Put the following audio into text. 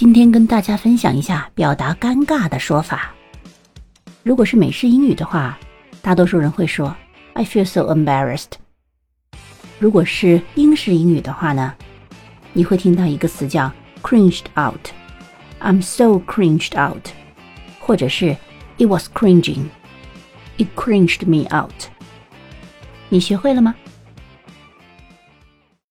今天跟大家分享一下表达尴尬的说法如果是美式英语的话大多数人会说 i feel so embarrassed 如果是英式英语的话呢你会听到一个词叫 cringed out i'm so cringed out 或者是 it was cringing it cringed me out 你学会了吗